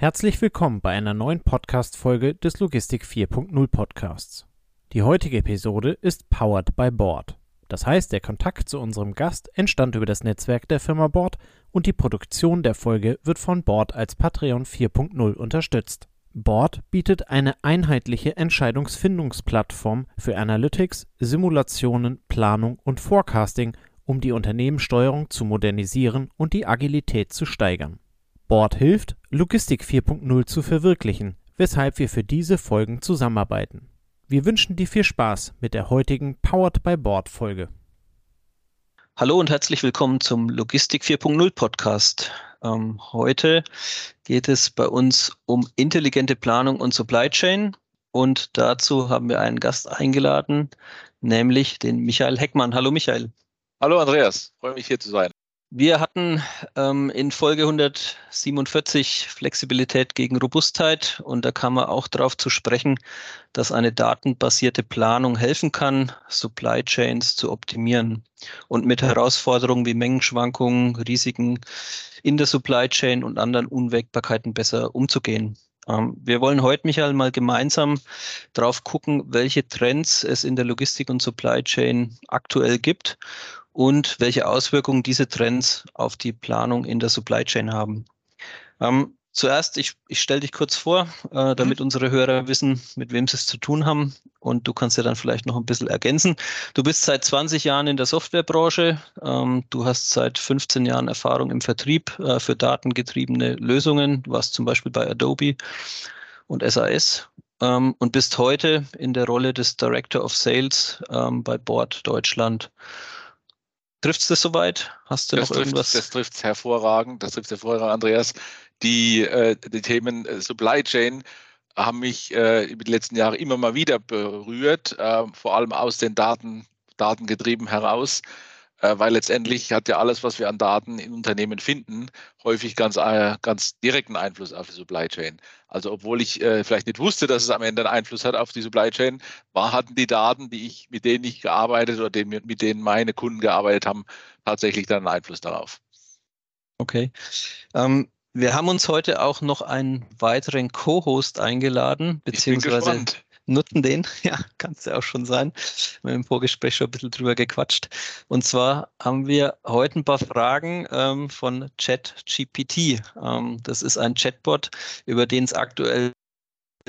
Herzlich willkommen bei einer neuen Podcast-Folge des Logistik 4.0 Podcasts. Die heutige Episode ist powered by Board. Das heißt, der Kontakt zu unserem Gast entstand über das Netzwerk der Firma Board und die Produktion der Folge wird von Board als Patreon 4.0 unterstützt. Board bietet eine einheitliche Entscheidungsfindungsplattform für Analytics, Simulationen, Planung und Forecasting, um die Unternehmenssteuerung zu modernisieren und die Agilität zu steigern. Board hilft, Logistik 4.0 zu verwirklichen, weshalb wir für diese Folgen zusammenarbeiten. Wir wünschen dir viel Spaß mit der heutigen Powered by Board Folge. Hallo und herzlich willkommen zum Logistik 4.0 Podcast. Ähm, heute geht es bei uns um intelligente Planung und Supply Chain und dazu haben wir einen Gast eingeladen, nämlich den Michael Heckmann. Hallo Michael. Hallo Andreas, freue mich hier zu sein. Wir hatten ähm, in Folge 147 Flexibilität gegen Robustheit und da kam man auch darauf zu sprechen, dass eine datenbasierte Planung helfen kann, Supply Chains zu optimieren und mit Herausforderungen wie Mengenschwankungen, Risiken in der Supply Chain und anderen Unwägbarkeiten besser umzugehen. Ähm, wir wollen heute, Michael, mal gemeinsam drauf gucken, welche Trends es in der Logistik und Supply Chain aktuell gibt und welche Auswirkungen diese Trends auf die Planung in der Supply Chain haben. Ähm, zuerst, ich, ich stelle dich kurz vor, äh, damit mhm. unsere Hörer wissen, mit wem sie es zu tun haben. Und du kannst ja dann vielleicht noch ein bisschen ergänzen. Du bist seit 20 Jahren in der Softwarebranche. Ähm, du hast seit 15 Jahren Erfahrung im Vertrieb äh, für datengetriebene Lösungen. Du warst zum Beispiel bei Adobe und SAS ähm, und bist heute in der Rolle des Director of Sales ähm, bei Board Deutschland. Trifft es das soweit? Hast du das noch trifft, irgendwas? Das trifft es hervorragend. Das trifft hervorragend, Andreas. Die, äh, die Themen äh, Supply Chain haben mich äh, über die letzten Jahre immer mal wieder berührt, äh, vor allem aus den Daten, Datengetrieben heraus. Äh, weil letztendlich hat ja alles, was wir an Daten in Unternehmen finden, häufig ganz, äh, ganz direkten Einfluss auf die Supply Chain. Also obwohl ich äh, vielleicht nicht wusste, dass es am Ende einen Einfluss hat auf die Supply Chain, war, hatten die Daten, die ich, mit denen ich gearbeitet oder den, mit denen meine Kunden gearbeitet haben, tatsächlich dann einen Einfluss darauf. Okay. Ähm, wir haben uns heute auch noch einen weiteren Co-Host eingeladen, beziehungsweise nutzen den. Ja, kann es ja auch schon sein. Wir haben im Vorgespräch schon ein bisschen drüber gequatscht. Und zwar haben wir heute ein paar Fragen ähm, von ChatGPT. Ähm, das ist ein Chatbot, über den es aktuell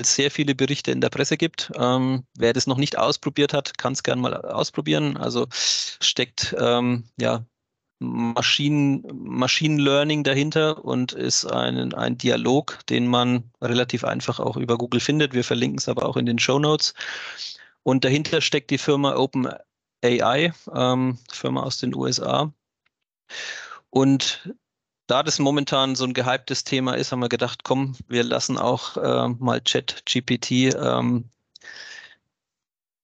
sehr viele Berichte in der Presse gibt. Ähm, wer das noch nicht ausprobiert hat, kann es gerne mal ausprobieren. Also steckt ähm, ja Machine, Machine Learning dahinter und ist ein, ein Dialog, den man relativ einfach auch über Google findet. Wir verlinken es aber auch in den Show Notes. Und dahinter steckt die Firma OpenAI, ähm, Firma aus den USA. Und da das momentan so ein gehyptes Thema ist, haben wir gedacht, komm, wir lassen auch äh, mal ChatGPT ähm,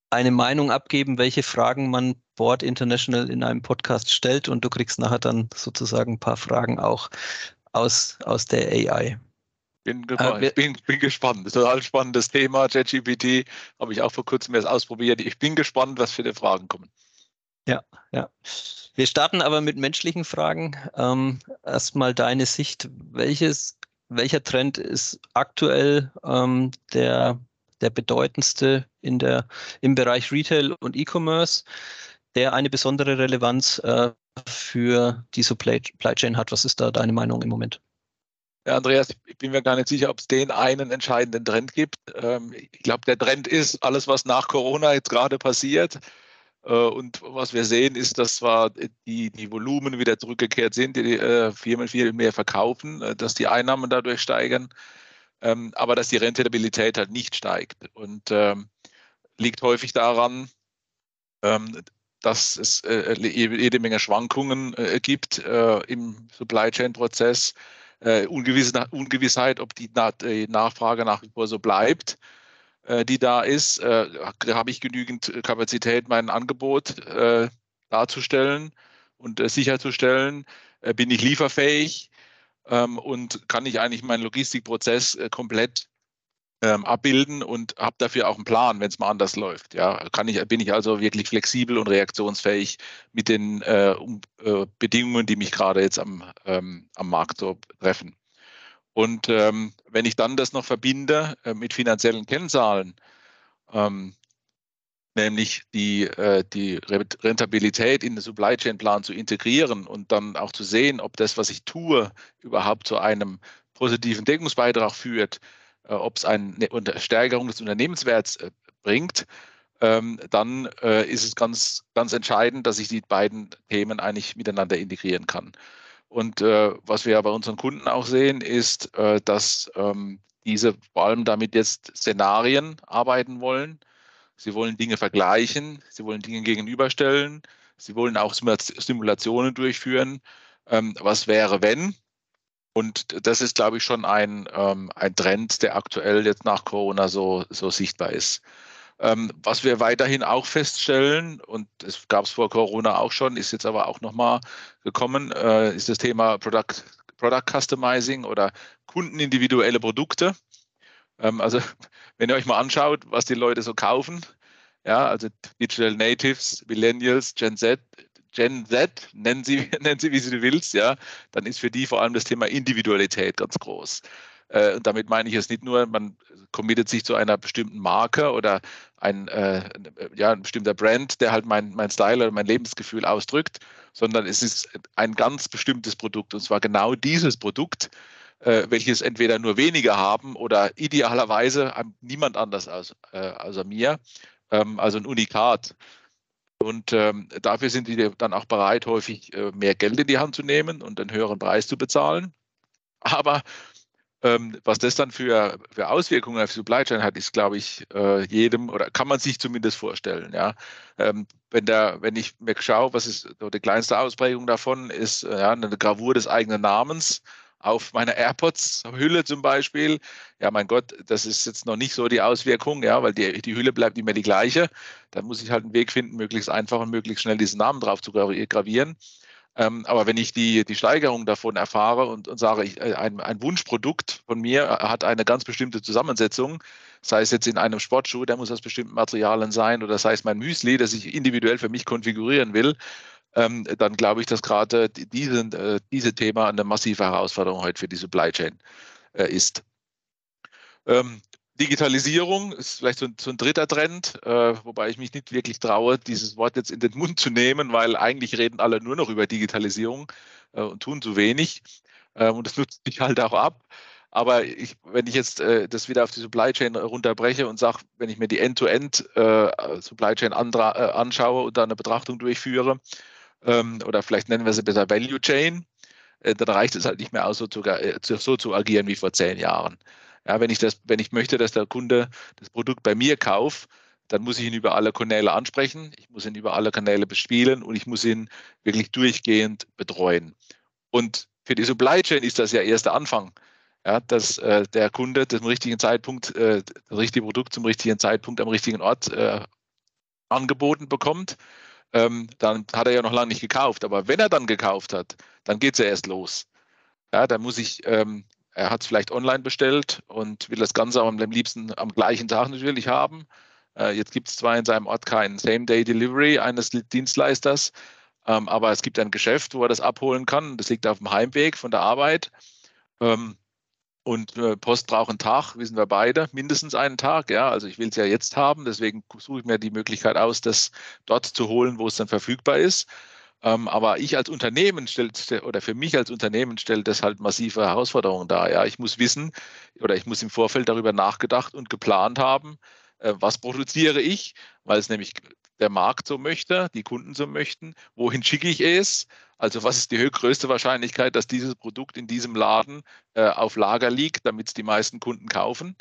eine Meinung abgeben, welche Fragen man Board International in einem Podcast stellt und du kriegst nachher dann sozusagen ein paar Fragen auch aus, aus der AI. Bin, äh, bin, bin gespannt. Das ist ein total spannendes Thema. ChatGPT habe ich auch vor kurzem erst ausprobiert. Ich bin gespannt, was für die Fragen kommen. Ja, ja. Wir starten aber mit menschlichen Fragen. Ähm, erstmal deine Sicht. Welches, welcher Trend ist aktuell ähm, der, der bedeutendste in der, im Bereich Retail und E-Commerce? Der eine besondere Relevanz äh, für die Supply Chain hat. Was ist da deine Meinung im Moment? Ja, Andreas, ich bin mir gar nicht sicher, ob es den einen entscheidenden Trend gibt. Ähm, ich glaube, der Trend ist alles, was nach Corona jetzt gerade passiert. Äh, und was wir sehen, ist, dass zwar die, die Volumen wieder zurückgekehrt sind, die äh, Firmen viel mehr verkaufen, äh, dass die Einnahmen dadurch steigen, ähm, aber dass die Rentabilität halt nicht steigt. Und ähm, liegt häufig daran, ähm, dass es äh, jede Menge Schwankungen äh, gibt äh, im Supply Chain Prozess, äh, Ungewiss Ungewissheit, ob die, Na die, Nachfrage nach wie vor so bleibt, äh, die da ist. Äh, habe ich genügend Kapazität, mein Angebot darzustellen und sicherzustellen? bin ich lieferfähig? Ähm, und kann ich eigentlich meinen Logistikprozess komplett ähm, abbilden und habe dafür auch einen Plan, wenn es mal anders läuft. Ja, kann ich, bin ich also wirklich flexibel und reaktionsfähig mit den äh, um, äh, Bedingungen, die mich gerade jetzt am, ähm, am Markt so treffen. Und ähm, wenn ich dann das noch verbinde äh, mit finanziellen Kennzahlen, ähm, nämlich die, äh, die Rentabilität in den Supply Chain Plan zu integrieren und dann auch zu sehen, ob das, was ich tue, überhaupt zu einem positiven Deckungsbeitrag führt, ob es eine Steigerung des Unternehmenswerts äh, bringt, ähm, dann äh, ist es ganz, ganz entscheidend, dass ich die beiden Themen eigentlich miteinander integrieren kann. Und äh, was wir ja bei unseren Kunden auch sehen, ist, äh, dass ähm, diese vor allem damit jetzt Szenarien arbeiten wollen. Sie wollen Dinge vergleichen, sie wollen Dinge gegenüberstellen, sie wollen auch Simulationen durchführen. Ähm, was wäre, wenn? Und das ist, glaube ich, schon ein, ähm, ein Trend, der aktuell jetzt nach Corona so, so sichtbar ist. Ähm, was wir weiterhin auch feststellen, und es gab es vor Corona auch schon, ist jetzt aber auch nochmal gekommen, äh, ist das Thema Product, Product Customizing oder kundenindividuelle Produkte. Ähm, also wenn ihr euch mal anschaut, was die Leute so kaufen, ja, also Digital Natives, Millennials, Gen Z, Gen Z, nennen sie, nennen sie, wie sie willst, ja, dann ist für die vor allem das Thema Individualität ganz groß. Äh, damit meine ich es nicht nur, man committet sich zu einer bestimmten Marke oder ein, äh, ja, ein bestimmter Brand, der halt mein, mein Style oder mein Lebensgefühl ausdrückt, sondern es ist ein ganz bestimmtes Produkt und zwar genau dieses Produkt, äh, welches entweder nur weniger haben oder idealerweise niemand anders als, äh, außer mir, ähm, also ein Unikat. Und ähm, dafür sind die dann auch bereit, häufig äh, mehr Geld in die Hand zu nehmen und einen höheren Preis zu bezahlen. Aber ähm, was das dann für, für Auswirkungen auf Supply Chain hat, ist, glaube ich, äh, jedem oder kann man sich zumindest vorstellen. Ja? Ähm, wenn, der, wenn ich mir schaue, was ist so die kleinste Ausprägung davon, ist äh, ja, eine Gravur des eigenen Namens auf meiner AirPods-Hülle zum Beispiel. Ja, mein Gott, das ist jetzt noch nicht so die Auswirkung, ja, weil die, die Hülle bleibt immer die gleiche. Da muss ich halt einen Weg finden, möglichst einfach und möglichst schnell diesen Namen drauf zu gravieren. Ähm, aber wenn ich die, die Steigerung davon erfahre und, und sage, ich, äh, ein, ein Wunschprodukt von mir äh, hat eine ganz bestimmte Zusammensetzung, sei es jetzt in einem Sportschuh, der muss aus bestimmten Materialien sein, oder sei es mein Müsli, das ich individuell für mich konfigurieren will, dann glaube ich, dass gerade diese, äh, diese Thema eine massive Herausforderung heute für die Supply Chain äh, ist. Ähm, Digitalisierung ist vielleicht so ein, so ein dritter Trend, äh, wobei ich mich nicht wirklich traue, dieses Wort jetzt in den Mund zu nehmen, weil eigentlich reden alle nur noch über Digitalisierung äh, und tun zu wenig. Äh, und das nutzt sich halt auch ab. Aber ich, wenn ich jetzt äh, das wieder auf die Supply Chain runterbreche und sage, wenn ich mir die End-to-End äh, Supply Chain äh, anschaue und da eine Betrachtung durchführe, ähm, oder vielleicht nennen wir sie besser Value Chain, dann reicht es halt nicht mehr aus, so zu, so zu agieren wie vor zehn Jahren. Ja, wenn ich das, wenn ich möchte, dass der Kunde das Produkt bei mir kauft, dann muss ich ihn über alle Kanäle ansprechen, ich muss ihn über alle Kanäle bespielen und ich muss ihn wirklich durchgehend betreuen. Und für die Supply Chain ist das ja erst der Anfang, ja, dass äh, der Kunde zum richtigen Zeitpunkt äh, das richtige Produkt zum richtigen Zeitpunkt am richtigen Ort äh, angeboten bekommt. Ähm, dann hat er ja noch lange nicht gekauft. Aber wenn er dann gekauft hat, dann geht es ja erst los. Ja, dann muss ich ähm, er hat es vielleicht online bestellt und will das Ganze am liebsten am gleichen Tag natürlich haben. Äh, jetzt gibt es zwar in seinem Ort keinen Same-Day-Delivery eines Dienstleisters, ähm, aber es gibt ein Geschäft, wo er das abholen kann. Das liegt auf dem Heimweg von der Arbeit. Ähm, und äh, Post braucht einen Tag, wissen wir beide, mindestens einen Tag. Ja, also ich will es ja jetzt haben, deswegen suche ich mir die Möglichkeit aus, das dort zu holen, wo es dann verfügbar ist. Ähm, aber ich als Unternehmen stellt oder für mich als Unternehmen stellt das halt massive Herausforderungen dar. Ja, ich muss wissen oder ich muss im Vorfeld darüber nachgedacht und geplant haben, äh, was produziere ich, weil es nämlich der Markt so möchte, die Kunden so möchten. Wohin schicke ich es? Also was ist die größte Wahrscheinlichkeit, dass dieses Produkt in diesem Laden äh, auf Lager liegt, damit es die meisten Kunden kaufen?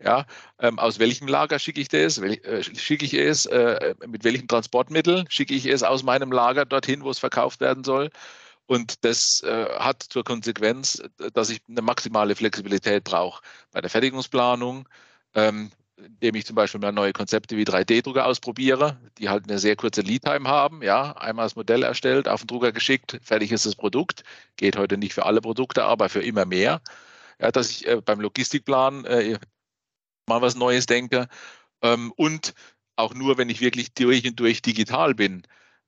Ja, ähm, aus welchem Lager schicke ich das? Wel äh, schicke ich es? Äh, mit welchem Transportmittel schicke ich es aus meinem Lager dorthin, wo es verkauft werden soll? Und das äh, hat zur Konsequenz, dass ich eine maximale Flexibilität brauche bei der Fertigungsplanung, ähm, indem ich zum Beispiel mal neue Konzepte wie 3D-Drucker ausprobiere, die halt eine sehr kurze Lead-Time haben. Ja, einmal das Modell erstellt, auf den Drucker geschickt, fertig ist das Produkt. Geht heute nicht für alle Produkte, aber für immer mehr. Ja, dass ich äh, beim Logistikplan äh, mal was Neues denke. Ähm, und auch nur, wenn ich wirklich durch und durch digital bin.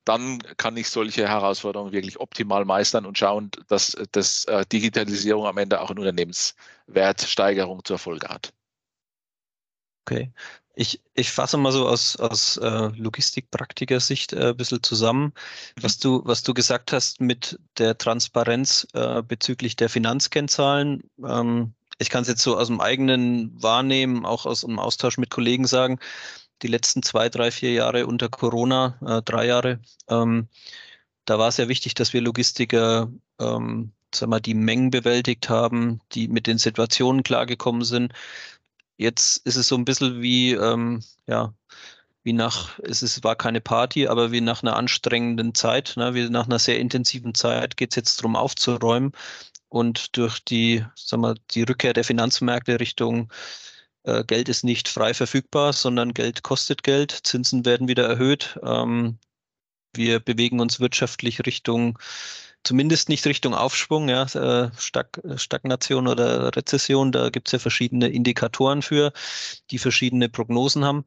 dann kann ich solche Herausforderungen wirklich optimal meistern und schauen, dass, dass äh, Digitalisierung am Ende auch eine Unternehmenswertsteigerung zur Folge hat. Okay. Ich, ich fasse mal so aus, aus äh, Logistikpraktiker-Sicht äh, ein bisschen zusammen, mhm. was du, was du gesagt hast mit der Transparenz äh, bezüglich der Finanzkennzahlen. Ähm, ich kann es jetzt so aus dem eigenen Wahrnehmen, auch aus dem Austausch mit Kollegen sagen, die letzten zwei, drei, vier Jahre unter Corona, äh, drei Jahre, ähm, da war es ja wichtig, dass wir Logistiker ähm, sag mal, die Mengen bewältigt haben, die mit den Situationen klargekommen sind. Jetzt ist es so ein bisschen wie, ähm, ja, wie nach, es ist, war keine Party, aber wie nach einer anstrengenden Zeit, ne, wie nach einer sehr intensiven Zeit geht es jetzt darum aufzuräumen. Und durch die, sag mal, die Rückkehr der Finanzmärkte Richtung äh, Geld ist nicht frei verfügbar, sondern Geld kostet Geld, Zinsen werden wieder erhöht. Ähm, wir bewegen uns wirtschaftlich Richtung, zumindest nicht Richtung Aufschwung, ja, äh, Stag Stagnation oder Rezession. Da gibt es ja verschiedene Indikatoren für, die verschiedene Prognosen haben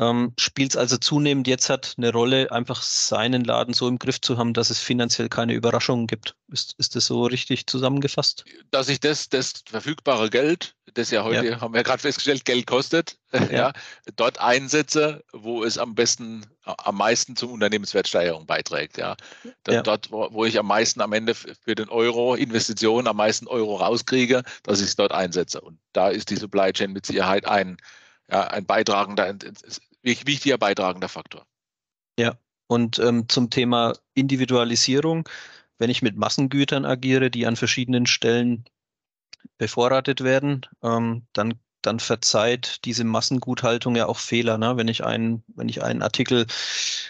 ähm, spielt es also zunehmend jetzt hat eine Rolle, einfach seinen Laden so im Griff zu haben, dass es finanziell keine Überraschungen gibt. Ist, ist das so richtig zusammengefasst? Dass ich das, das verfügbare Geld, das ja heute, ja. haben wir gerade festgestellt, Geld kostet, ja. ja. dort einsetze, wo es am besten, am meisten zum Unternehmenswertsteigerung beiträgt. Ja. ja. Dort, wo, ich am meisten am Ende für den Euro Investitionen am meisten Euro rauskriege, dass ich es dort einsetze. Und da ist die Supply Chain mit Sicherheit ein, ja, ein beitragender wichtiger beitragender Faktor. Ja, und ähm, zum Thema Individualisierung, wenn ich mit Massengütern agiere, die an verschiedenen Stellen bevorratet werden, ähm, dann dann verzeiht diese Massenguthaltung ja auch Fehler. Ne? Wenn ich einen, wenn ich einen Artikel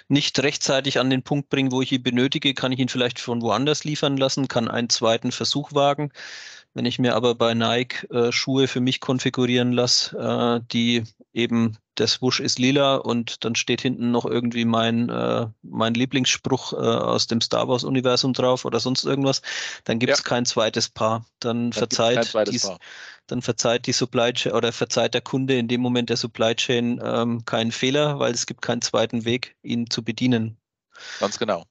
nicht rechtzeitig an den Punkt bringe, wo ich ihn benötige, kann ich ihn vielleicht von woanders liefern lassen, kann einen zweiten Versuch wagen. Wenn ich mir aber bei Nike äh, Schuhe für mich konfigurieren lasse, äh, die eben der Swoosh ist lila und dann steht hinten noch irgendwie mein, äh, mein Lieblingsspruch äh, aus dem Star Wars Universum drauf oder sonst irgendwas, dann gibt es ja. kein zweites Paar. Dann, dann verzeiht dies, Paar. dann verzeiht die Supply Chain oder verzeiht der Kunde in dem Moment der Supply Chain ähm, keinen Fehler, weil es gibt keinen zweiten Weg, ihn zu bedienen. Ganz genau.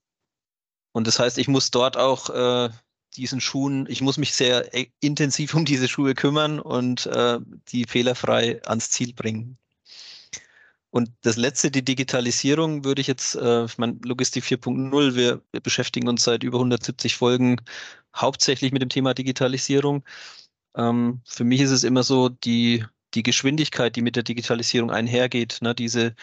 Und das heißt, ich muss dort auch äh, diesen Schuhen, ich muss mich sehr äh, intensiv um diese Schuhe kümmern und äh, die fehlerfrei ans Ziel bringen. Und das letzte, die Digitalisierung, würde ich jetzt, äh, ich meine, Logistik 4.0, wir, wir beschäftigen uns seit über 170 Folgen hauptsächlich mit dem Thema Digitalisierung. Ähm, für mich ist es immer so, die, die Geschwindigkeit, die mit der Digitalisierung einhergeht, ne, diese,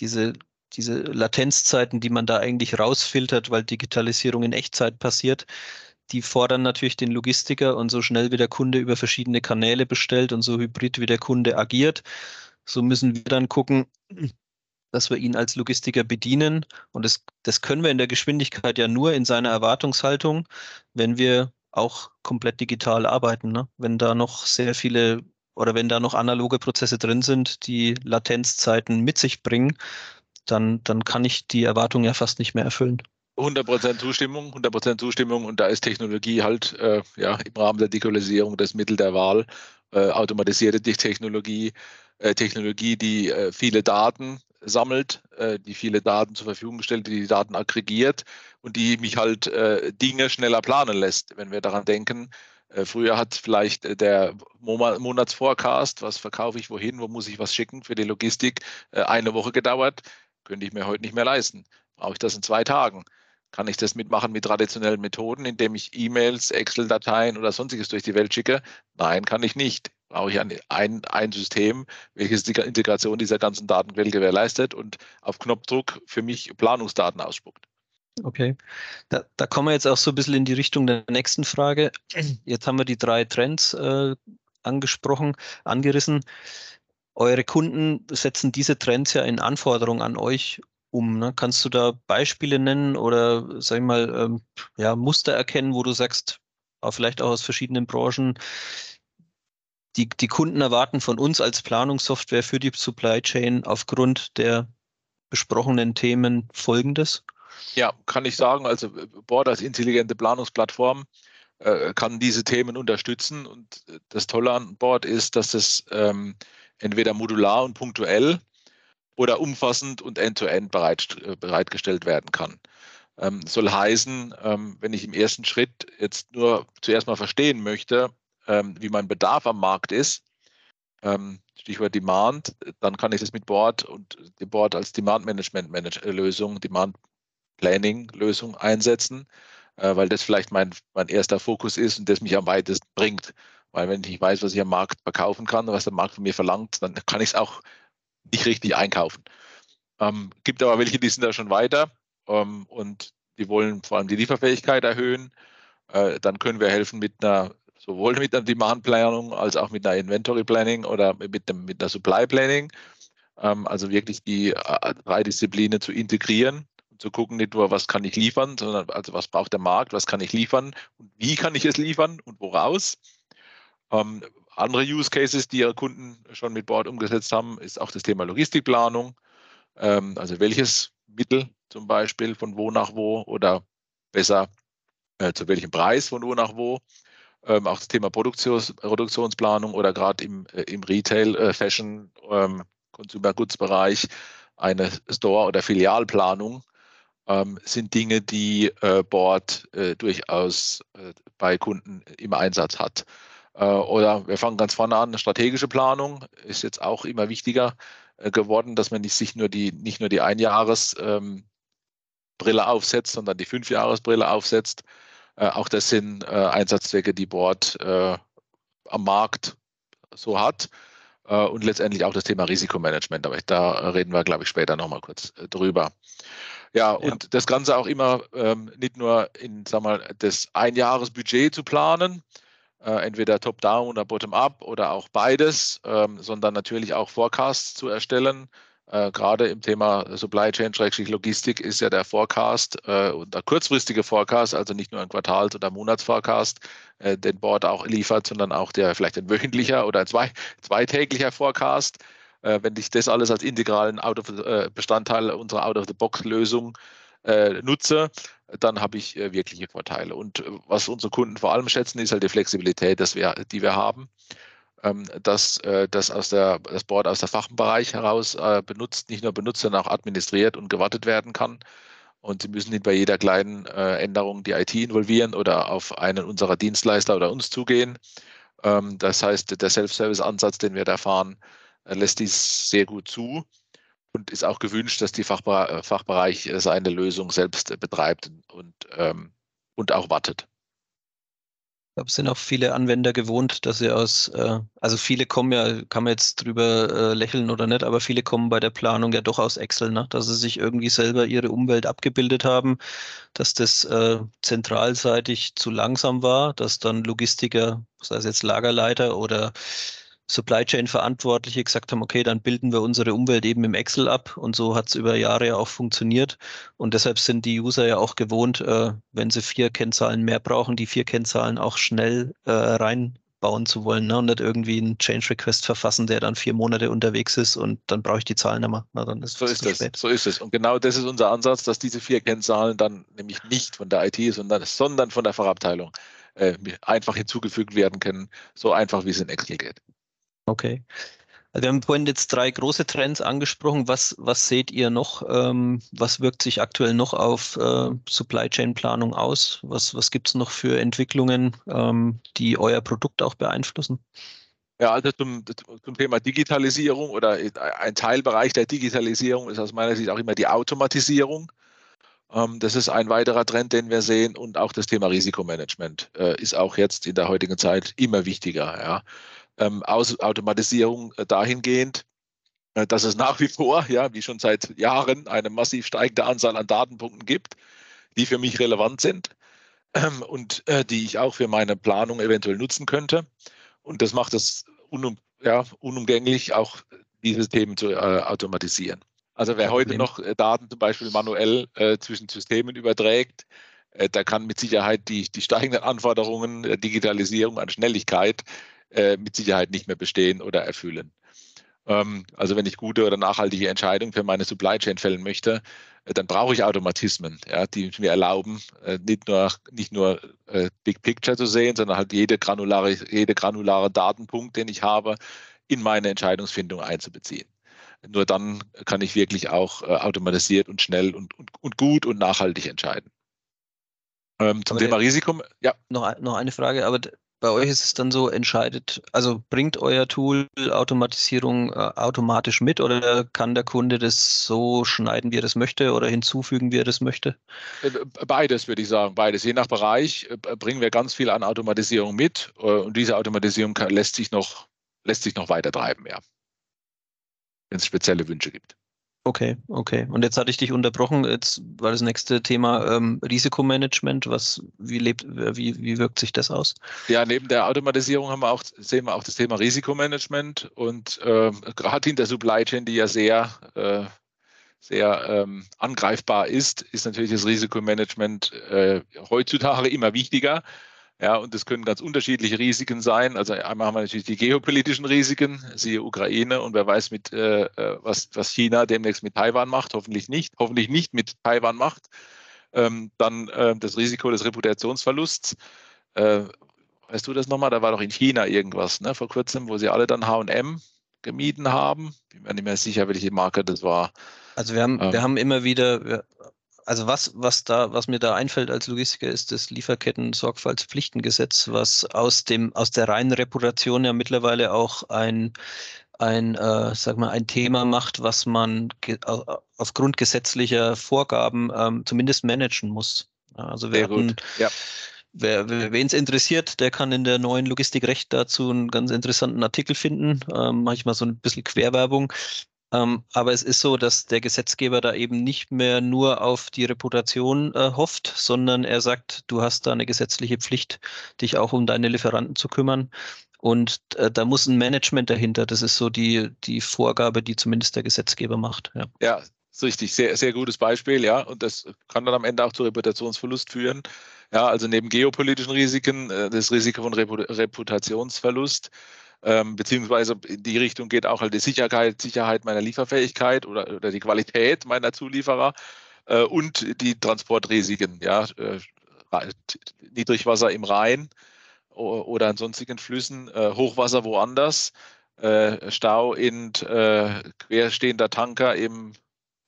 diese, diese Latenzzeiten, die man da eigentlich rausfiltert, weil Digitalisierung in Echtzeit passiert, die fordern natürlich den Logistiker und so schnell wie der Kunde über verschiedene Kanäle bestellt und so hybrid wie der Kunde agiert, so müssen wir dann gucken, dass wir ihn als Logistiker bedienen. Und das, das können wir in der Geschwindigkeit ja nur in seiner Erwartungshaltung, wenn wir auch komplett digital arbeiten. Ne? Wenn da noch sehr viele oder wenn da noch analoge Prozesse drin sind, die Latenzzeiten mit sich bringen, dann, dann kann ich die Erwartung ja fast nicht mehr erfüllen. 100% Zustimmung, 100% Zustimmung und da ist Technologie halt äh, ja, im Rahmen der Digitalisierung das Mittel der Wahl, äh, automatisierte Technologie, Technologie, die äh, viele Daten sammelt, äh, die viele Daten zur Verfügung stellt, die die Daten aggregiert und die mich halt Dinge schneller planen lässt. Wenn wir daran denken, früher hat vielleicht der Monatsforecast, was verkaufe ich wohin, wo muss ich was schicken für die Logistik, eine Woche gedauert, könnte ich mir heute nicht mehr leisten. Brauche ich das in zwei Tagen? Kann ich das mitmachen mit traditionellen Methoden, indem ich E-Mails, Excel-Dateien oder sonstiges durch die Welt schicke? Nein, kann ich nicht brauche ich ein, ein, ein System, welches die Integration dieser ganzen Datenquellen gewährleistet und auf Knopfdruck für mich Planungsdaten ausspuckt. Okay, da, da kommen wir jetzt auch so ein bisschen in die Richtung der nächsten Frage. Jetzt haben wir die drei Trends äh, angesprochen, angerissen. Eure Kunden setzen diese Trends ja in Anforderungen an euch um. Ne? Kannst du da Beispiele nennen oder, sag ich mal, ähm, ja, Muster erkennen, wo du sagst, vielleicht auch aus verschiedenen Branchen, die, die Kunden erwarten von uns als Planungssoftware für die Supply Chain aufgrund der besprochenen Themen Folgendes? Ja, kann ich sagen. Also Board als intelligente Planungsplattform äh, kann diese Themen unterstützen. Und das Tolle an Board ist, dass es ähm, entweder modular und punktuell oder umfassend und end-to-end -end äh, bereitgestellt werden kann. Ähm, soll heißen, ähm, wenn ich im ersten Schritt jetzt nur zuerst mal verstehen möchte, ähm, wie mein Bedarf am Markt ist, ähm, Stichwort Demand, dann kann ich das mit Board und dem Board als Demand Management Lösung, Demand Planning Lösung einsetzen, äh, weil das vielleicht mein, mein erster Fokus ist und das mich am weitesten bringt. Weil wenn ich weiß, was ich am Markt verkaufen kann, was der Markt von mir verlangt, dann kann ich es auch nicht richtig einkaufen. Ähm, gibt aber welche, die sind da schon weiter ähm, und die wollen vor allem die Lieferfähigkeit erhöhen. Äh, dann können wir helfen mit einer sowohl mit einer Demand Planung als auch mit einer Inventory Planning oder mit, dem, mit einer Supply Planning. Ähm, also wirklich die äh, drei Disziplinen zu integrieren und zu gucken, nicht nur, was kann ich liefern, sondern also was braucht der Markt, was kann ich liefern und wie kann ich es liefern und woraus. Ähm, andere Use Cases, die Ihre Kunden schon mit Bord umgesetzt haben, ist auch das Thema Logistikplanung. Ähm, also welches Mittel zum Beispiel von wo nach wo oder besser äh, zu welchem Preis von wo nach wo. Ähm, auch das Thema Produktions Produktionsplanung oder gerade im, äh, im Retail, äh, Fashion, ähm, Consumer Goods Bereich eine Store- oder Filialplanung ähm, sind Dinge, die äh, Board äh, durchaus äh, bei Kunden im Einsatz hat. Äh, oder wir fangen ganz vorne an, strategische Planung ist jetzt auch immer wichtiger äh, geworden, dass man nicht sich nur die, nicht nur die Einjahresbrille ähm, aufsetzt, sondern die Fünfjahresbrille aufsetzt. Äh, auch das sind Einsatzzwecke, die Board am Markt so hat. Und letztendlich auch das Thema Risikomanagement, aber da reden wir, glaube ich, später nochmal kurz drüber. Ja, und ja. das Ganze auch immer ähm, nicht nur in, sag mal, das Einjahresbudget zu planen, entweder top-down oder bottom-up oder auch beides, ähm, sondern natürlich auch Forecasts zu erstellen. Äh, gerade im Thema Supply Chain, Logistik ist ja der Forecast äh, und der kurzfristige Forecast, also nicht nur ein Quartals- oder Monatsforecast, äh, den Board auch liefert, sondern auch der vielleicht ein wöchentlicher oder ein zwei, zweitäglicher Forecast. Äh, wenn ich das alles als integralen äh, Bestandteil unserer Out-of-the-Box-Lösung äh, nutze, dann habe ich äh, wirkliche Vorteile. Und äh, was unsere Kunden vor allem schätzen, ist halt die Flexibilität, dass wir, die wir haben. Ähm, dass äh, das, aus der, das Board aus der Fachbereich heraus äh, benutzt, nicht nur benutzt, sondern auch administriert und gewartet werden kann. Und Sie müssen nicht bei jeder kleinen äh, Änderung die IT involvieren oder auf einen unserer Dienstleister oder uns zugehen. Ähm, das heißt, der Self-Service-Ansatz, den wir da fahren, äh, lässt dies sehr gut zu und ist auch gewünscht, dass die Fachbere äh, Fachbereich äh, seine Lösung selbst äh, betreibt und, ähm, und auch wartet. Ich glaube, es sind auch viele Anwender gewohnt, dass sie aus, äh, also viele kommen ja, kann man jetzt drüber äh, lächeln oder nicht, aber viele kommen bei der Planung ja doch aus Excel, ne? dass sie sich irgendwie selber ihre Umwelt abgebildet haben, dass das äh, zentralseitig zu langsam war, dass dann Logistiker, sei es jetzt Lagerleiter oder Supply Chain Verantwortliche gesagt haben, okay, dann bilden wir unsere Umwelt eben im Excel ab und so hat es über Jahre ja auch funktioniert und deshalb sind die User ja auch gewohnt, äh, wenn sie vier Kennzahlen mehr brauchen, die vier Kennzahlen auch schnell äh, reinbauen zu wollen ne? und nicht irgendwie einen Change Request verfassen, der dann vier Monate unterwegs ist und dann brauche ich die Zahlen mehr. Na, dann ist so ist es. So ist es. Und genau das ist unser Ansatz, dass diese vier Kennzahlen dann nämlich nicht von der IT, sondern, sondern von der Fachabteilung äh, einfach hinzugefügt werden können, so einfach wie es in Excel geht. Okay. Also wir haben vorhin jetzt drei große Trends angesprochen. Was, was seht ihr noch? Ähm, was wirkt sich aktuell noch auf äh, Supply Chain Planung aus? Was, was gibt es noch für Entwicklungen, ähm, die euer Produkt auch beeinflussen? Ja, also zum, zum Thema Digitalisierung oder ein Teilbereich der Digitalisierung ist aus meiner Sicht auch immer die Automatisierung. Ähm, das ist ein weiterer Trend, den wir sehen. Und auch das Thema Risikomanagement äh, ist auch jetzt in der heutigen Zeit immer wichtiger. Ähm, Aus Automatisierung äh, dahingehend, äh, dass es nach wie vor, ja, wie schon seit Jahren, eine massiv steigende Anzahl an Datenpunkten gibt, die für mich relevant sind ähm, und äh, die ich auch für meine Planung eventuell nutzen könnte. Und das macht es unum, ja, unumgänglich, auch diese Themen zu äh, automatisieren. Also wer heute noch äh, Daten zum Beispiel manuell äh, zwischen Systemen überträgt, da kann mit Sicherheit die, die steigenden Anforderungen der Digitalisierung an Schnelligkeit äh, mit Sicherheit nicht mehr bestehen oder erfüllen. Ähm, also wenn ich gute oder nachhaltige Entscheidungen für meine Supply Chain fällen möchte, äh, dann brauche ich Automatismen, ja, die mir erlauben, äh, nicht nur, nicht nur äh, Big Picture zu sehen, sondern halt jede granulare, jede granulare Datenpunkt, den ich habe, in meine Entscheidungsfindung einzubeziehen. nur dann kann ich wirklich auch äh, automatisiert und schnell und, und, und gut und nachhaltig entscheiden. Ähm, zum aber Thema Risiko, ja. Noch, noch eine Frage, aber bei euch ist es dann so, entscheidet, also bringt euer Tool Automatisierung äh, automatisch mit oder kann der Kunde das so schneiden, wie er das möchte oder hinzufügen, wie er das möchte? Äh, beides würde ich sagen, beides. Je nach Bereich äh, bringen wir ganz viel an Automatisierung mit äh, und diese Automatisierung kann, lässt sich noch, lässt sich noch weiter treiben, ja. Wenn es spezielle Wünsche gibt. Okay, okay. Und jetzt hatte ich dich unterbrochen. Jetzt war das nächste Thema ähm, Risikomanagement. Was, wie lebt, wie, wie wirkt sich das aus? Ja, neben der Automatisierung haben wir auch, sehen wir auch das Thema Risikomanagement und ähm, gerade in der Supply Chain, die ja sehr, äh, sehr ähm, angreifbar ist, ist natürlich das Risikomanagement äh, heutzutage immer wichtiger. Ja, und das können ganz unterschiedliche Risiken sein. Also einmal haben wir natürlich die geopolitischen Risiken, siehe Ukraine und wer weiß, mit, äh, äh, was, was China demnächst mit Taiwan macht, hoffentlich nicht, hoffentlich nicht mit Taiwan macht. Ähm, dann äh, das Risiko des Reputationsverlusts. Äh, weißt du das nochmal? Da war doch in China irgendwas, ne, vor kurzem, wo sie alle dann HM gemieden haben. Bin mir nicht mehr sicher, welche Marke das war. Also wir haben, ähm, wir haben immer wieder, also was, was da, was mir da einfällt als Logistiker, ist das Lieferketten-Sorgfaltspflichtengesetz, was aus dem, aus der reinen Reputation ja mittlerweile auch ein, ein, äh, sag mal, ein Thema macht, was man aufgrund gesetzlicher Vorgaben ähm, zumindest managen muss. Also wir hatten. Ja. Wer, wen es interessiert, der kann in der neuen Logistikrecht dazu einen ganz interessanten Artikel finden. Ähm, Mache ich mal so ein bisschen Querwerbung. Ähm, aber es ist so, dass der Gesetzgeber da eben nicht mehr nur auf die Reputation äh, hofft, sondern er sagt, du hast da eine gesetzliche Pflicht, dich auch um deine Lieferanten zu kümmern. Und äh, da muss ein Management dahinter. Das ist so die, die Vorgabe, die zumindest der Gesetzgeber macht. Ja, ja ist richtig. Sehr, sehr gutes Beispiel, ja. Und das kann dann am Ende auch zu Reputationsverlust führen. Ja, also neben geopolitischen Risiken, äh, das Risiko von Reputationsverlust ähm, beziehungsweise in die Richtung geht auch halt die Sicherheit, Sicherheit meiner Lieferfähigkeit oder, oder die Qualität meiner Zulieferer äh, und die Transportrisiken, ja, äh, Niedrigwasser im Rhein oder an sonstigen Flüssen, äh, Hochwasser woanders, äh, Stau in äh, querstehender Tanker im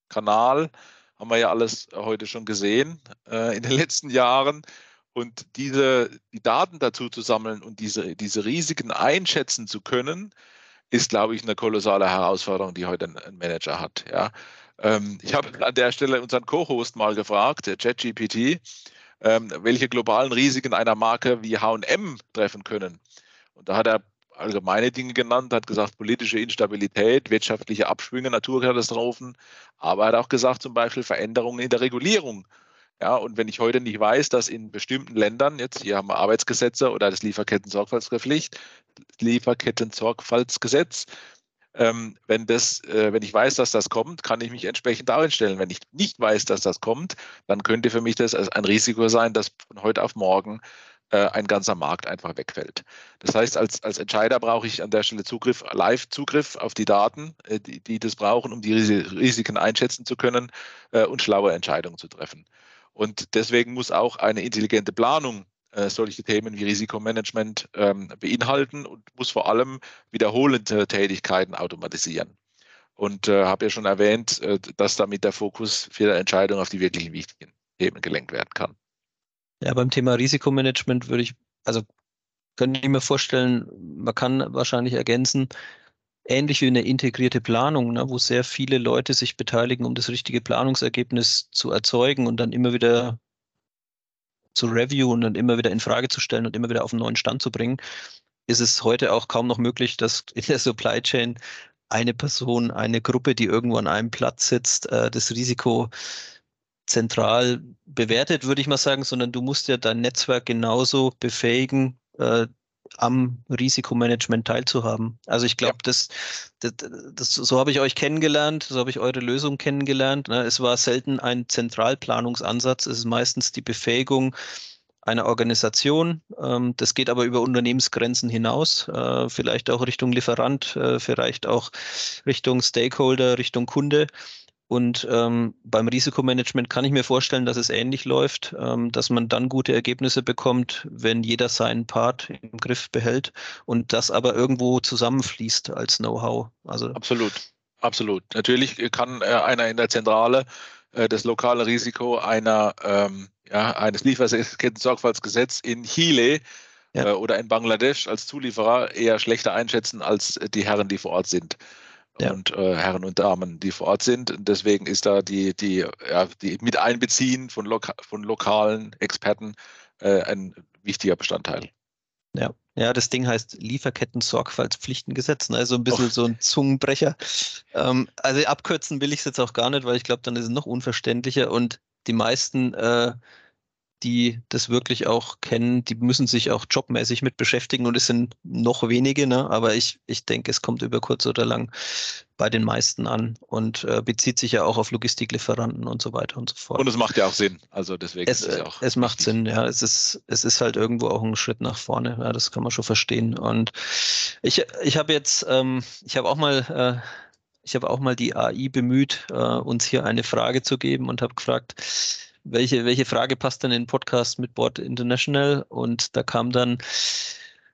Kanal, haben wir ja alles heute schon gesehen äh, in den letzten Jahren. Und diese, die Daten dazu zu sammeln und diese, diese Risiken einschätzen zu können, ist, glaube ich, eine kolossale Herausforderung, die heute ein, Manager hat. Ja. Ähm, ich habe an der Stelle unseren Co-Host mal gefragt, der ChatGPT, ähm, welche globalen Risiken einer Marke wie HM treffen können. Und da hat er allgemeine Dinge genannt, hat gesagt, politische Instabilität, wirtschaftliche Abschwünge, Naturkatastrophen, aber er hat auch gesagt, zum Beispiel Veränderungen in der Regulierung ja, und wenn ich heute nicht weiß, dass in bestimmten Ländern, jetzt hier haben wir Arbeitsgesetze oder das Lieferketten-Sorgfaltspflicht, Lieferketten-Sorgfaltsgesetz, ähm, wenn, das, äh, wenn ich weiß, dass das kommt, kann ich mich entsprechend einstellen. Wenn ich nicht weiß, dass das kommt, dann könnte für mich das ein Risiko sein, dass von heute auf morgen äh, ein ganzer Markt einfach wegfällt. Das heißt, als, als Entscheider brauche ich an der Stelle Zugriff, Live-Zugriff auf die Daten, äh, die, die das brauchen, um die Risiken einschätzen zu können äh, und schlaue Entscheidungen zu treffen. Und deswegen muss auch eine intelligente Planung äh, solche Themen wie Risikomanagement ähm, beinhalten und muss vor allem wiederholende Tätigkeiten automatisieren. Und äh, habe ja schon erwähnt, äh, dass damit der Fokus für die Entscheidung auf die wirklich wichtigen Themen gelenkt werden kann. Ja, beim Thema Risikomanagement würde ich, also könnte ich mir vorstellen, man kann wahrscheinlich ergänzen, ähnlich wie eine integrierte Planung, ne, wo sehr viele Leute sich beteiligen, um das richtige Planungsergebnis zu erzeugen und dann immer wieder zu reviewen und immer wieder in Frage zu stellen und immer wieder auf einen neuen Stand zu bringen, ist es heute auch kaum noch möglich, dass in der Supply Chain eine Person, eine Gruppe, die irgendwo an einem Platz sitzt, äh, das Risiko zentral bewertet, würde ich mal sagen, sondern du musst ja dein Netzwerk genauso befähigen, äh, am Risikomanagement teilzuhaben. Also ich glaube, ja. das, das, das, so habe ich euch kennengelernt, so habe ich eure Lösung kennengelernt. Ne? Es war selten ein Zentralplanungsansatz, es ist meistens die Befähigung einer Organisation. Ähm, das geht aber über Unternehmensgrenzen hinaus, äh, vielleicht auch Richtung Lieferant, äh, vielleicht auch Richtung Stakeholder, Richtung Kunde. Und ähm, beim Risikomanagement kann ich mir vorstellen, dass es ähnlich läuft, ähm, dass man dann gute Ergebnisse bekommt, wenn jeder seinen Part im Griff behält und das aber irgendwo zusammenfließt als Know-how. Also absolut, Absolut. Natürlich kann einer in der Zentrale das lokale Risiko einer, ähm, ja, eines Lieferketten-Sorgfaltsgesetzes in Chile ja. oder in Bangladesch als Zulieferer eher schlechter einschätzen als die Herren, die vor Ort sind ja. und äh, Herren und Damen, die vor Ort sind. Deswegen ist da die, die, ja, die Miteinbeziehen von, loka von lokalen Experten äh, ein wichtiger Bestandteil. Ja. Ja, das Ding heißt Lieferketten-Sorgfaltspflichtengesetz, also ein bisschen Och. so ein Zungenbrecher. Ähm, also abkürzen will ich es jetzt auch gar nicht, weil ich glaube, dann ist es noch unverständlicher und die meisten äh, die das wirklich auch kennen, die müssen sich auch jobmäßig mit beschäftigen und es sind noch wenige, ne? aber ich, ich denke, es kommt über kurz oder lang bei den meisten an und äh, bezieht sich ja auch auf Logistiklieferanten und so weiter und so fort. Und es macht ja auch Sinn, also deswegen es, ist es ja auch. Es macht Sinn, ja, es ist, es ist halt irgendwo auch ein Schritt nach vorne, ja, das kann man schon verstehen und ich, ich habe jetzt, ähm, ich habe auch mal, äh, ich habe auch mal die AI bemüht, äh, uns hier eine Frage zu geben und habe gefragt, welche, welche Frage passt denn in den Podcast mit Board International? Und da kam dann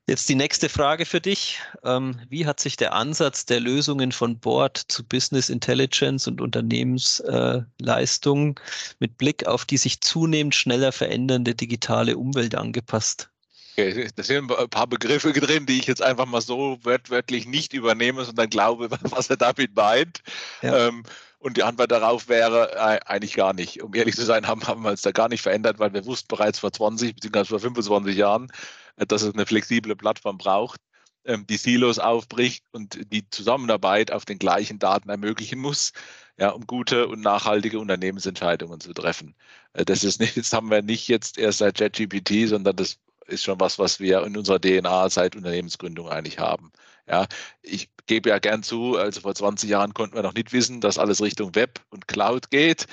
jetzt die nächste Frage für dich. Ähm, wie hat sich der Ansatz der Lösungen von Board zu Business Intelligence und Unternehmensleistung äh, mit Blick auf die sich zunehmend schneller verändernde digitale Umwelt angepasst? Okay, da sind ein paar Begriffe drin, die ich jetzt einfach mal so wörtlich nicht übernehme, sondern glaube, was er damit meint. Ja. Ähm, und die Antwort darauf wäre äh, eigentlich gar nicht. Um ehrlich zu sein, haben, haben wir uns da gar nicht verändert, weil wir wussten bereits vor 20 bzw. vor 25 Jahren, äh, dass es eine flexible Plattform braucht, ähm, die Silos aufbricht und die Zusammenarbeit auf den gleichen Daten ermöglichen muss, ja, um gute und nachhaltige Unternehmensentscheidungen zu treffen. Äh, das ist nicht, das haben wir nicht jetzt erst seit ChatGPT, sondern das ist schon was, was wir in unserer DNA seit Unternehmensgründung eigentlich haben. Ja, ich gebe ja gern zu, also vor 20 Jahren konnten wir noch nicht wissen, dass alles Richtung Web und Cloud geht.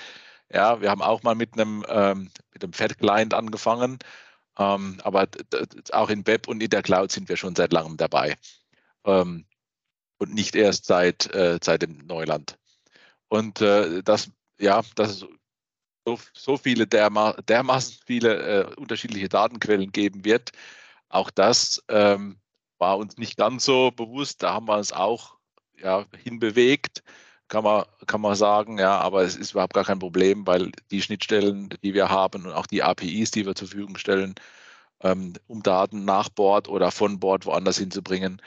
Ja, wir haben auch mal mit einem, ähm, mit einem Fat-Client angefangen, ähm, aber auch in Web und in der Cloud sind wir schon seit langem dabei. Ähm, und nicht erst seit, äh, seit dem Neuland. Und äh, das, ja, das so, so viele derma dermaßen viele äh, unterschiedliche Datenquellen geben wird. Auch das ähm, war uns nicht ganz so bewusst. Da haben wir uns auch ja, hinbewegt, kann man, kann man sagen. Ja, aber es ist überhaupt gar kein Problem, weil die Schnittstellen, die wir haben und auch die APIs, die wir zur Verfügung stellen, ähm, um Daten nach Bord oder von Bord woanders hinzubringen,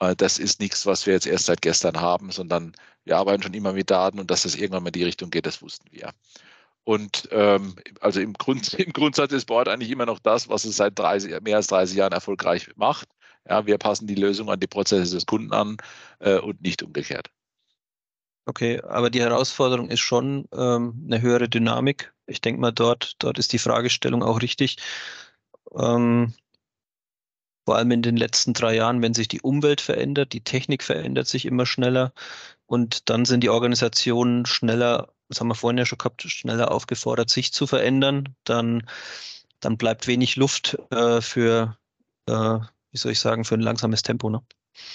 äh, das ist nichts, was wir jetzt erst seit gestern haben, sondern wir arbeiten schon immer mit Daten und dass das irgendwann mal in die Richtung geht, das wussten wir. Und ähm, also im, Grund, im Grundsatz ist Board eigentlich immer noch das, was es seit 30, mehr als 30 Jahren erfolgreich macht. Ja, wir passen die Lösung an die Prozesse des Kunden an äh, und nicht umgekehrt. Okay, aber die Herausforderung ist schon ähm, eine höhere Dynamik. Ich denke mal, dort, dort ist die Fragestellung auch richtig. Ähm, vor allem in den letzten drei Jahren, wenn sich die Umwelt verändert, die Technik verändert sich immer schneller und dann sind die Organisationen schneller, das haben wir vorhin ja schon gehabt, schneller aufgefordert, sich zu verändern. Dann, dann bleibt wenig Luft äh, für äh, wie soll ich sagen, für ein langsames Tempo. Ne?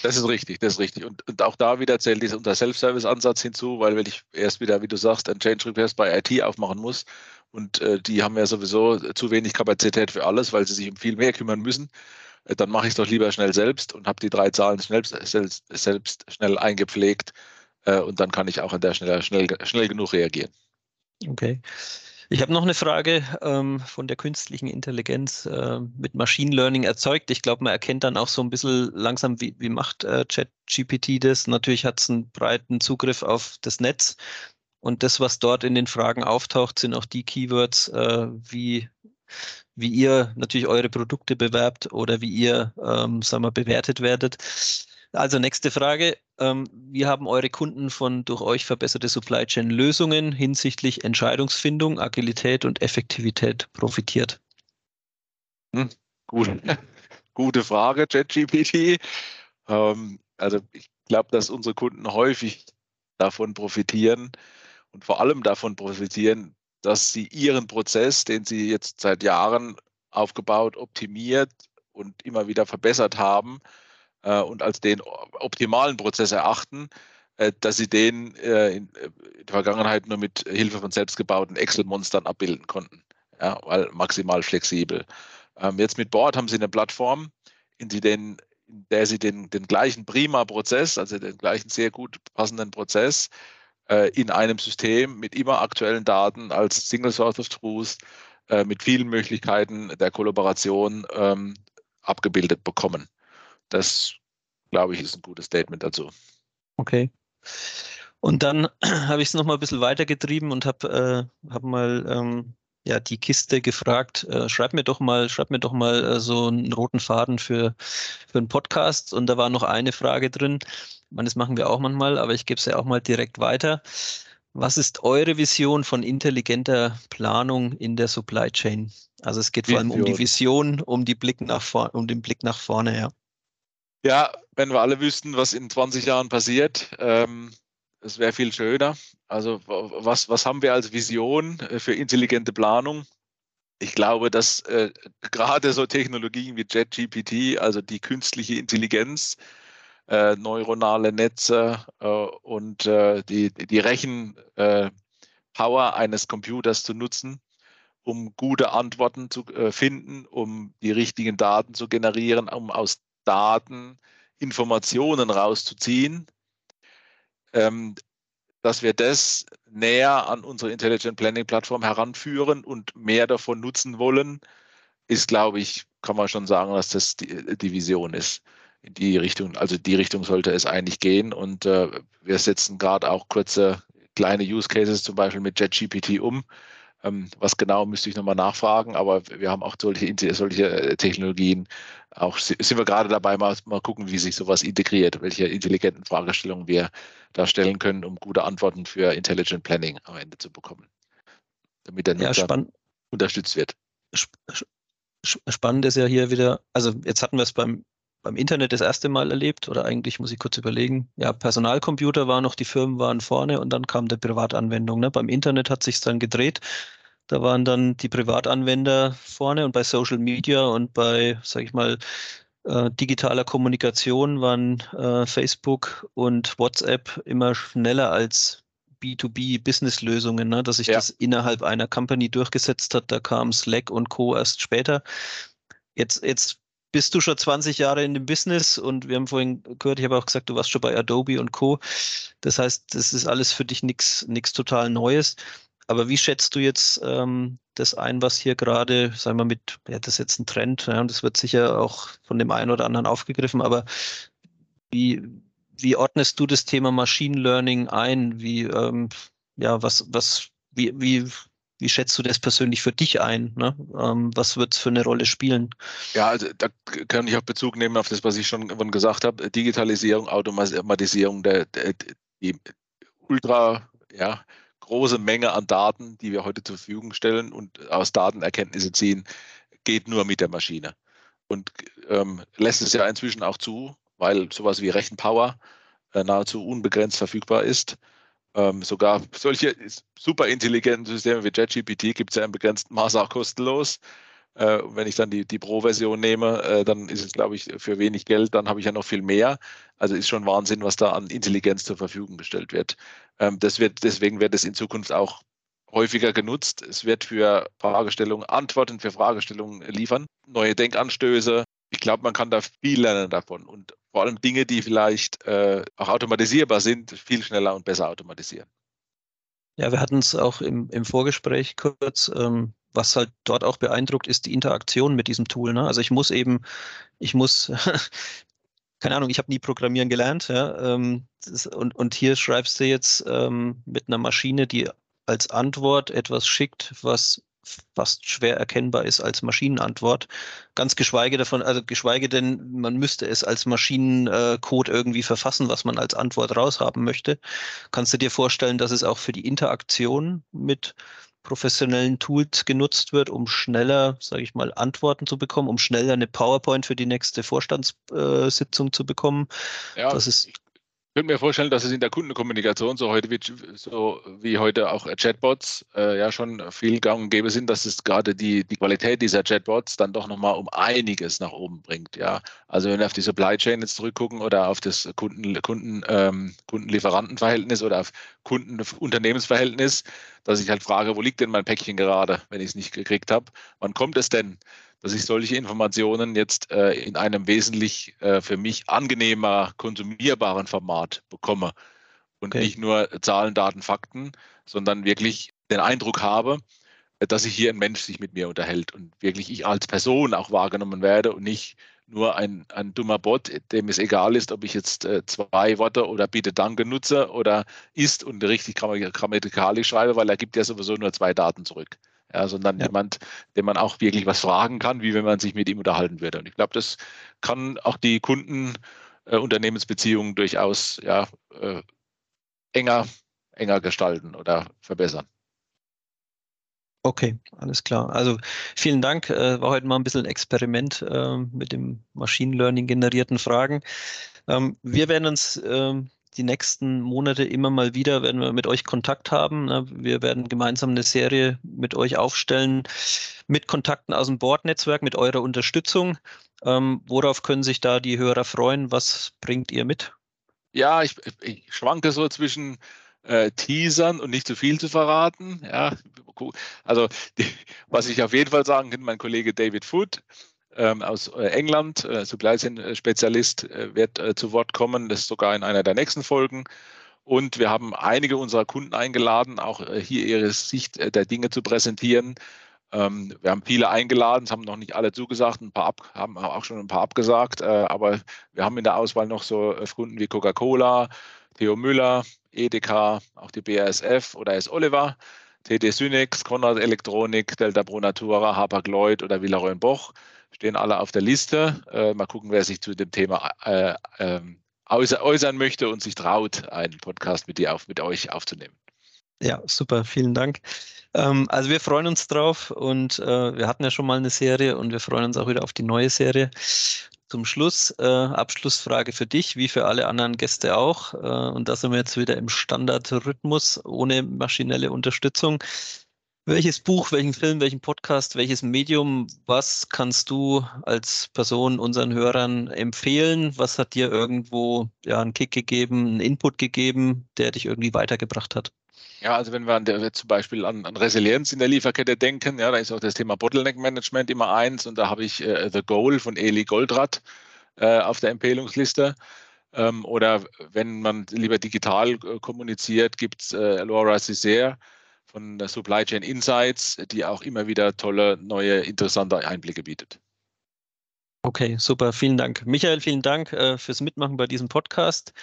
Das ist richtig, das ist richtig. Und, und auch da wieder zählt dieser unser Self-Service-Ansatz hinzu, weil wenn ich erst wieder, wie du sagst, ein Change Request bei IT aufmachen muss und äh, die haben ja sowieso zu wenig Kapazität für alles, weil sie sich um viel mehr kümmern müssen, äh, dann mache ich es doch lieber schnell selbst und habe die drei Zahlen schnell, selbst, selbst schnell eingepflegt äh, und dann kann ich auch an der Stelle schnell, schnell genug reagieren. Okay. Ich habe noch eine Frage ähm, von der künstlichen Intelligenz äh, mit Machine Learning erzeugt. Ich glaube, man erkennt dann auch so ein bisschen langsam, wie, wie macht äh, ChatGPT das. Natürlich hat es einen breiten Zugriff auf das Netz. Und das, was dort in den Fragen auftaucht, sind auch die Keywords, äh, wie, wie ihr natürlich eure Produkte bewerbt oder wie ihr, ähm, sagen wir, bewertet werdet. Also nächste Frage. Ähm, wie haben eure Kunden von durch euch verbesserte Supply Chain Lösungen hinsichtlich Entscheidungsfindung, Agilität und Effektivität profitiert? Hm, gut. Gute Frage, ChatGPT. Ähm, also ich glaube, dass unsere Kunden häufig davon profitieren und vor allem davon profitieren, dass sie ihren Prozess, den sie jetzt seit Jahren aufgebaut, optimiert und immer wieder verbessert haben, äh, und als den optimalen Prozess erachten, äh, dass sie den äh, in, äh, in, der Vergangenheit nur mit Hilfe von selbstgebauten Excel-Monstern abbilden konnten. Ja, weil maximal flexibel. Ähm, jetzt mit Board haben sie eine Plattform, in, die den, in der sie den, den gleichen Prima-Prozess, also den gleichen sehr gut passenden Prozess, äh, in einem System mit immer aktuellen Daten als Single Source of Truth, äh, mit vielen Möglichkeiten der Kollaboration ähm, abgebildet bekommen. Das, glaube ich, ist ein gutes Statement dazu. Okay. Und dann habe ich es nochmal ein bisschen weitergetrieben und habe äh, hab mal ähm, ja, die Kiste gefragt, äh, schreib mir doch mal, schreib mir doch mal äh, so einen roten Faden für, für einen Podcast. Und da war noch eine Frage drin. Ich meine, das machen wir auch manchmal, aber ich gebe es ja auch mal direkt weiter. Was ist eure Vision von intelligenter Planung in der Supply Chain? Also es geht vor allem um die Vision, um, die Blick nach vor, um den Blick nach vorne, ja. Ja, wenn wir alle wüssten, was in 20 Jahren passiert, ähm, es wäre viel schöner. Also was, was haben wir als Vision äh, für intelligente Planung? Ich glaube, dass äh, gerade so Technologien wie JetGPT, also die künstliche Intelligenz, äh, neuronale Netze äh, und äh, die, die Rechenpower äh, eines Computers zu nutzen, um gute Antworten zu finden, um die richtigen Daten zu generieren, um aus Daten Informationen rauszuziehen. Ähm, dass wir das näher an unsere Intelligent Planning Plattform heranführen und mehr davon nutzen wollen, ist, glaube ich, kann man schon sagen, dass das die, die Vision ist. In die Richtung, also die Richtung sollte es eigentlich gehen. Und äh, wir setzen gerade auch kurze kleine Use Cases zum Beispiel mit JetGPT um, was genau müsste ich nochmal nachfragen, aber wir haben auch solche, solche äh, Technologien. Auch sind wir gerade dabei, mal, mal gucken, wie sich sowas integriert, welche intelligenten Fragestellungen wir da stellen können, um gute Antworten für Intelligent Planning am Ende zu bekommen. Damit der Nutzer ja, unterstützt wird. Spannend ist ja hier wieder, also jetzt hatten wir es beim beim Internet das erste Mal erlebt oder eigentlich muss ich kurz überlegen. Ja, Personalcomputer war noch, die Firmen waren vorne und dann kam der Privatanwendung. Ne? Beim Internet hat sich dann gedreht. Da waren dann die Privatanwender vorne und bei Social Media und bei, sage ich mal, äh, digitaler Kommunikation waren äh, Facebook und WhatsApp immer schneller als B2B-Business-Lösungen, ne? dass sich ja. das innerhalb einer Company durchgesetzt hat. Da kam Slack und Co. erst später. Jetzt, jetzt bist du schon 20 Jahre in dem Business und wir haben vorhin gehört, ich habe auch gesagt, du warst schon bei Adobe und Co. Das heißt, das ist alles für dich nichts total Neues. Aber wie schätzt du jetzt ähm, das ein, was hier gerade, sagen wir mit, ja, das ist jetzt ein Trend, ja, und das wird sicher auch von dem einen oder anderen aufgegriffen, aber wie, wie ordnest du das Thema Machine Learning ein? Wie, ähm, ja, was, was, wie, wie wie schätzt du das persönlich für dich ein? Ne? Ähm, was wird es für eine Rolle spielen? Ja, also da kann ich auch Bezug nehmen auf das, was ich schon gesagt habe. Digitalisierung, Automatisierung, der, der, die ultra ja, große Menge an Daten, die wir heute zur Verfügung stellen und aus Daten Erkenntnisse ziehen, geht nur mit der Maschine. Und ähm, lässt es ja inzwischen auch zu, weil sowas wie Rechenpower äh, nahezu unbegrenzt verfügbar ist. Ähm, sogar solche super intelligenten Systeme wie JetGPT gibt es ja im begrenzten Maße auch kostenlos. Äh, wenn ich dann die, die Pro-Version nehme, äh, dann ist es, glaube ich, für wenig Geld, dann habe ich ja noch viel mehr. Also ist schon Wahnsinn, was da an Intelligenz zur Verfügung gestellt wird. Ähm, das wird deswegen wird es in Zukunft auch häufiger genutzt. Es wird für Fragestellungen Antworten für Fragestellungen liefern, neue Denkanstöße. Ich glaube, man kann da viel lernen davon. Und vor allem Dinge, die vielleicht äh, auch automatisierbar sind, viel schneller und besser automatisieren. Ja, wir hatten es auch im, im Vorgespräch kurz. Ähm, was halt dort auch beeindruckt, ist die Interaktion mit diesem Tool. Ne? Also ich muss eben, ich muss, keine Ahnung, ich habe nie Programmieren gelernt. Ja? Ähm, das, und, und hier schreibst du jetzt ähm, mit einer Maschine, die als Antwort etwas schickt, was fast schwer erkennbar ist als Maschinenantwort. Ganz geschweige davon, also geschweige denn, man müsste es als Maschinencode irgendwie verfassen, was man als Antwort raushaben möchte. Kannst du dir vorstellen, dass es auch für die Interaktion mit professionellen Tools genutzt wird, um schneller, sage ich mal, Antworten zu bekommen, um schneller eine PowerPoint für die nächste Vorstandssitzung zu bekommen. Ja, das ist ich könnte mir vorstellen, dass es in der Kundenkommunikation so heute wie, so wie heute auch Chatbots äh, ja schon viel gang und gäbe sind, dass es gerade die, die Qualität dieser Chatbots dann doch nochmal um einiges nach oben bringt. Ja, also wenn wir auf die Supply Chain jetzt zurückgucken oder auf das Kunden, Kunden, ähm, Kundenlieferantenverhältnis oder auf Kundenunternehmensverhältnis, dass ich halt frage, wo liegt denn mein Päckchen gerade, wenn ich es nicht gekriegt habe? Wann kommt es denn? Dass ich solche Informationen jetzt äh, in einem wesentlich äh, für mich angenehmer, konsumierbaren Format bekomme. Und okay. nicht nur Zahlen, Daten, Fakten, sondern wirklich den Eindruck habe, dass sich hier ein Mensch sich mit mir unterhält und wirklich ich als Person auch wahrgenommen werde und nicht nur ein, ein dummer Bot, dem es egal ist, ob ich jetzt äh, zwei Worte oder bitte Danke nutze oder ist und richtig grammatikalisch schreibe, weil er gibt ja sowieso nur zwei Daten zurück. Ja, sondern ja. jemand, dem man auch wirklich was fragen kann, wie wenn man sich mit ihm unterhalten würde. Und ich glaube, das kann auch die Kunden-Unternehmensbeziehungen äh, durchaus ja, äh, enger, enger gestalten oder verbessern. Okay, alles klar. Also vielen Dank. Äh, war heute mal ein bisschen ein Experiment äh, mit dem Machine Learning generierten Fragen. Ähm, wir werden uns ähm, die nächsten Monate immer mal wieder, werden wir mit euch Kontakt haben. Ne? Wir werden gemeinsam eine Serie mit euch aufstellen mit Kontakten aus dem Bordnetzwerk, mit eurer Unterstützung. Ähm, worauf können sich da die Hörer freuen? Was bringt ihr mit? Ja, ich, ich schwanke so zwischen äh, teasern und nicht zu viel zu verraten. Ja, also die, was ich auf jeden Fall sagen kann, mein Kollege David Foot aus äh, England, äh, Supply Chain Spezialist, äh, wird zu Wort kommen. Das ist sogar in einer der nächsten Folgen. Und wir haben einige unserer Kunden eingeladen, auch hier ihre Sicht der Dinge zu präsentieren. Ähm, wir haben viele eingeladen, es haben noch nicht alle zugesagt, ein paar ab, haben auch schon ein paar abgesagt, aber wir haben in der Auswahl noch so Kunden wie Coca-Cola, Theo Müller, Edeka, auch die BASF oder S. Oliver, TD Synex, Konrad Elektronik, Delta Pro Natura, Hapag Lloyd oder Villaroy Boch stehen alle auf der Liste. Äh, mal gucken, wer sich zu dem Thema äh, äh, äußern möchte und sich traut, einen Podcast mit, dir auf, mit euch aufzunehmen. Ja, super, vielen Dank. Ähm, also wir freuen uns drauf und äh, wir hatten ja schon mal eine Serie und wir freuen uns auch wieder auf die neue Serie zum Schluss, äh, Abschlussfrage für dich, wie für alle anderen Gäste auch. Äh, und da sind wir jetzt wieder im Standardrhythmus ohne maschinelle Unterstützung. Welches Buch, welchen Film, welchen Podcast, welches Medium, was kannst du als Person unseren Hörern empfehlen? Was hat dir irgendwo ja, einen Kick gegeben, einen Input gegeben, der dich irgendwie weitergebracht hat? Ja, also wenn wir an der, zum Beispiel an, an, Resilienz in der Lieferkette denken, ja, da ist auch das Thema Bottleneck Management immer eins und da habe ich äh, The Goal von Eli Goldratt äh, auf der Empfehlungsliste. Ähm, oder wenn man lieber digital äh, kommuniziert, gibt es äh, Laura Césaire von der Supply Chain Insights, die auch immer wieder tolle, neue, interessante Einblicke bietet. Okay, super, vielen Dank. Michael, vielen Dank äh, fürs Mitmachen bei diesem Podcast.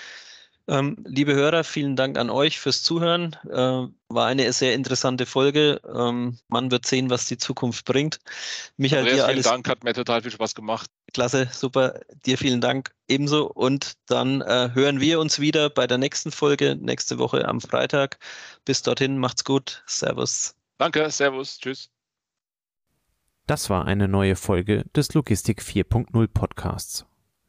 Ähm, liebe Hörer, vielen Dank an euch fürs Zuhören. Äh, war eine sehr interessante Folge. Ähm, man wird sehen, was die Zukunft bringt. Michael, Andreas, dir alles. Vielen Dank, hat mir total viel Spaß gemacht. Klasse, super. Dir vielen Dank ebenso. Und dann äh, hören wir uns wieder bei der nächsten Folge nächste Woche am Freitag. Bis dorthin, macht's gut. Servus. Danke, Servus, tschüss. Das war eine neue Folge des Logistik 4.0 Podcasts.